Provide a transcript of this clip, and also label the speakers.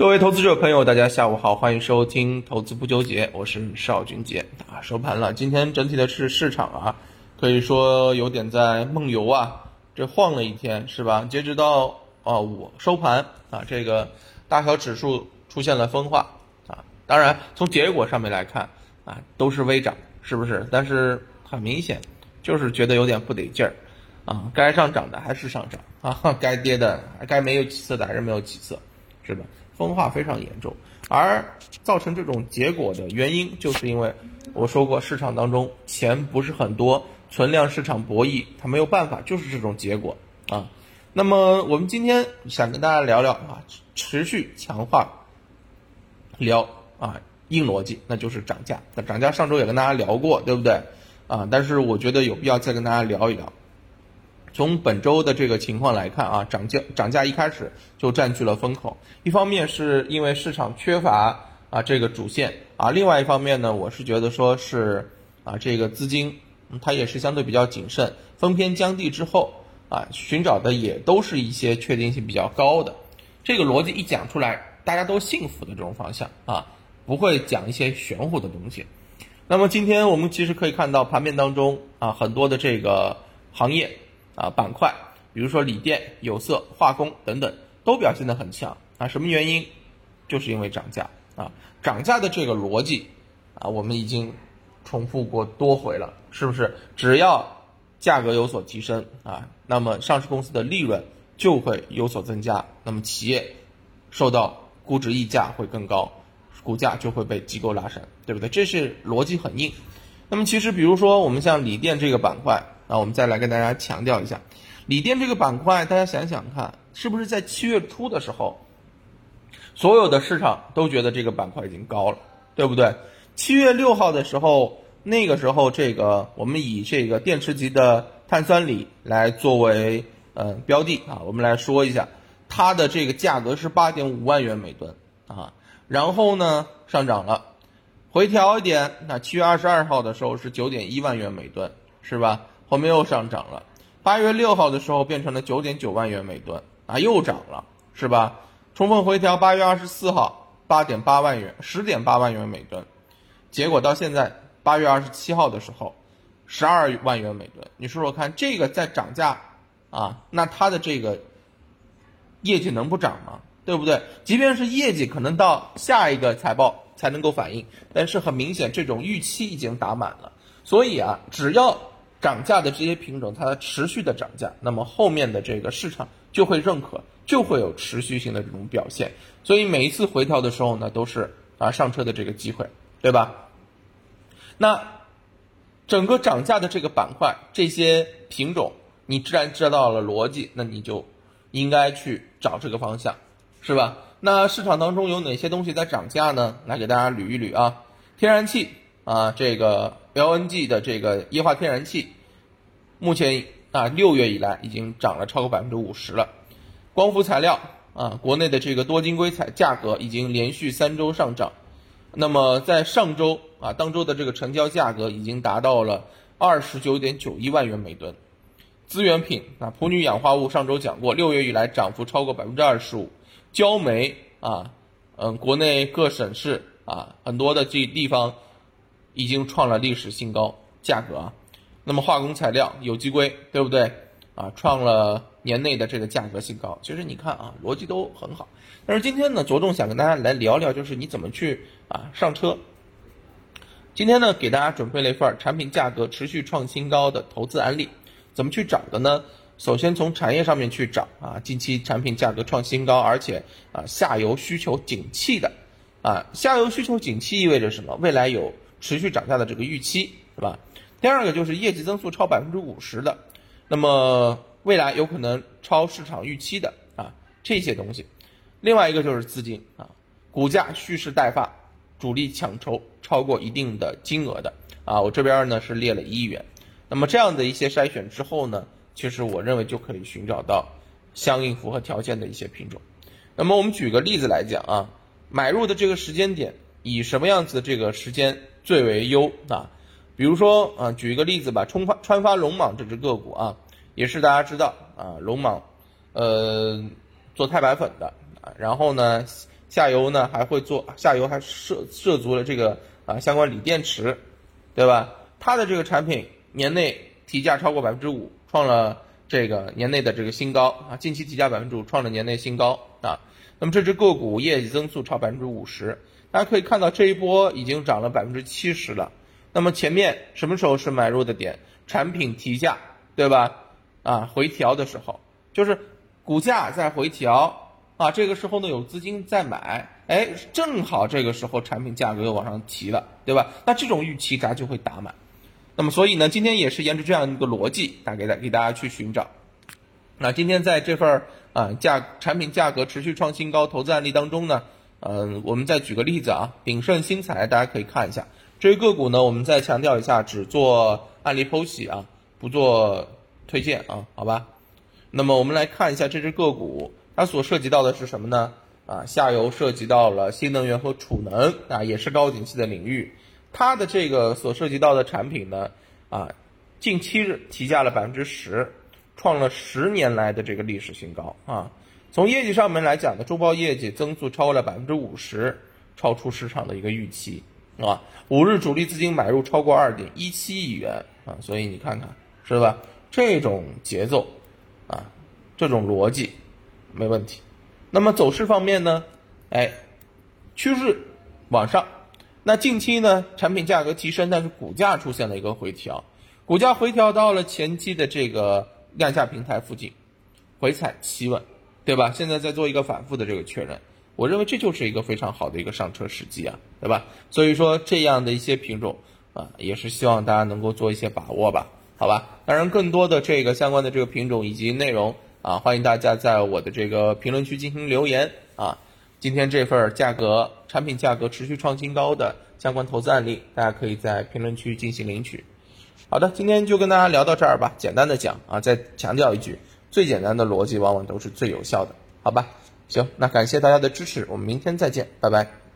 Speaker 1: 各位投资者朋友，大家下午好，欢迎收听《投资不纠结》，我是邵俊杰啊。收盘了，今天整体的市市场啊，可以说有点在梦游啊，这晃了一天是吧？截止到啊午收盘啊，这个大小指数出现了分化啊。当然，从结果上面来看啊，都是微涨，是不是？但是很明显，就是觉得有点不得劲儿啊。该上涨的还是上涨啊，该跌的该没有起色的还是没有起色，是吧？分化非常严重，而造成这种结果的原因，就是因为我说过，市场当中钱不是很多，存量市场博弈，它没有办法，就是这种结果啊。那么我们今天想跟大家聊聊啊，持续强化聊啊硬逻辑，那就是涨价。那涨价上周也跟大家聊过，对不对啊？但是我觉得有必要再跟大家聊一聊。从本周的这个情况来看啊，涨价涨价一开始就占据了风口。一方面是因为市场缺乏啊这个主线啊，另外一方面呢，我是觉得说是啊这个资金它也是相对比较谨慎，分偏将地之后啊，寻找的也都是一些确定性比较高的。这个逻辑一讲出来，大家都信服的这种方向啊，不会讲一些玄乎的东西。那么今天我们其实可以看到盘面当中啊很多的这个行业。啊，板块，比如说锂电、有色、化工等等，都表现得很强啊。什么原因？就是因为涨价啊。涨价的这个逻辑啊，我们已经重复过多回了，是不是？只要价格有所提升啊，那么上市公司的利润就会有所增加，那么企业受到估值溢价会更高，股价就会被机构拉升，对不对？这是逻辑很硬。那么其实，比如说我们像锂电这个板块。那我们再来跟大家强调一下，锂电这个板块，大家想想看，是不是在七月初的时候，所有的市场都觉得这个板块已经高了，对不对？七月六号的时候，那个时候这个我们以这个电池级的碳酸锂来作为呃标的啊，我们来说一下，它的这个价格是八点五万元每吨啊，然后呢上涨了，回调一点，那七月二十二号的时候是九点一万元每吨，是吧？后面又上涨了，八月六号的时候变成了九点九万元每吨啊，又涨了，是吧？充分回调，八月二十四号八点八万元，十点八万元每吨，结果到现在八月二十七号的时候，十二万元每吨，你说说看，这个在涨价啊，那它的这个业绩能不涨吗？对不对？即便是业绩可能到下一个财报才能够反映，但是很明显这种预期已经打满了，所以啊，只要涨价的这些品种，它持续的涨价，那么后面的这个市场就会认可，就会有持续性的这种表现。所以每一次回调的时候呢，都是啊上车的这个机会，对吧？那整个涨价的这个板块，这些品种，你既然知道了逻辑，那你就应该去找这个方向，是吧？那市场当中有哪些东西在涨价呢？来给大家捋一捋啊，天然气啊，这个。LNG 的这个液化天然气，目前啊六月以来已经涨了超过百分之五十了。光伏材料啊，国内的这个多晶硅材价格已经连续三周上涨。那么在上周啊，当周的这个成交价格已经达到了二十九点九一万元每吨。资源品啊，普铝氧化物上周讲过，六月以来涨幅超过百分之二十五。焦煤啊，嗯，国内各省市啊很多的这地方。已经创了历史新高价格啊，那么化工材料有机硅对不对啊？创了年内的这个价格新高。其实你看啊，逻辑都很好。但是今天呢，着重想跟大家来聊聊，就是你怎么去啊上车。今天呢，给大家准备了一份产品价格持续创新高的投资案例，怎么去找的呢？首先从产业上面去找啊，近期产品价格创新高，而且啊下游需求景气的啊，下游需求景气意味着什么？未来有。持续涨价的这个预期是吧？第二个就是业绩增速超百分之五十的，那么未来有可能超市场预期的啊这些东西。另外一个就是资金啊，股价蓄势待发，主力抢筹超过一定的金额的啊，我这边呢是列了一亿元。那么这样的一些筛选之后呢，其实我认为就可以寻找到相应符合条件的一些品种。那么我们举个例子来讲啊，买入的这个时间点以什么样子的这个时间？最为优啊，比如说啊，举一个例子吧，冲发川发龙蟒这只个股啊，也是大家知道啊，龙蟒，呃，做钛白粉的啊，然后呢，下游呢还会做，下游还涉涉足了这个啊相关锂电池，对吧？它的这个产品年内提价超过百分之五，创了这个年内的这个新高啊，近期提价百分之五，创了年内新高啊。那么这只个股业绩增速超百分之五十，大家可以看到这一波已经涨了百分之七十了。那么前面什么时候是买入的点？产品提价，对吧？啊，回调的时候，就是股价在回调啊，这个时候呢有资金在买，哎，正好这个时候产品价格又往上提了，对吧？那这种预期咱就会打满。那么所以呢，今天也是沿着这样一个逻辑，大给大给大家去寻找。那今天在这份啊价产品价格持续创新高投资案例当中呢，嗯，我们再举个例子啊，鼎盛新材，大家可以看一下。这个个股呢，我们再强调一下，只做案例剖析啊，不做推荐啊，好吧？那么我们来看一下这只个股，它所涉及到的是什么呢？啊，下游涉及到了新能源和储能啊，也是高景气的领域。它的这个所涉及到的产品呢，啊，近期日提价了百分之十，创了十年来的这个历史新高啊。从业绩上面来讲呢，周报业绩增速超过了百分之五十，超出市场的一个预期。啊，五日主力资金买入超过二点一七亿元啊，所以你看看是吧？这种节奏啊，这种逻辑没问题。那么走势方面呢？哎，趋势往上。那近期呢，产品价格提升，但是股价出现了一个回调，股价回调到了前期的这个量价平台附近，回踩企稳，对吧？现在在做一个反复的这个确认。我认为这就是一个非常好的一个上车时机啊，对吧？所以说这样的一些品种啊，也是希望大家能够做一些把握吧，好吧？当然，更多的这个相关的这个品种以及内容啊，欢迎大家在我的这个评论区进行留言啊。今天这份价格产品价格持续创新高的相关投资案例，大家可以在评论区进行领取。好的，今天就跟大家聊到这儿吧。简单的讲啊，再强调一句，最简单的逻辑往往都是最有效的，好吧？行，那感谢大家的支持，我们明天再见，拜拜。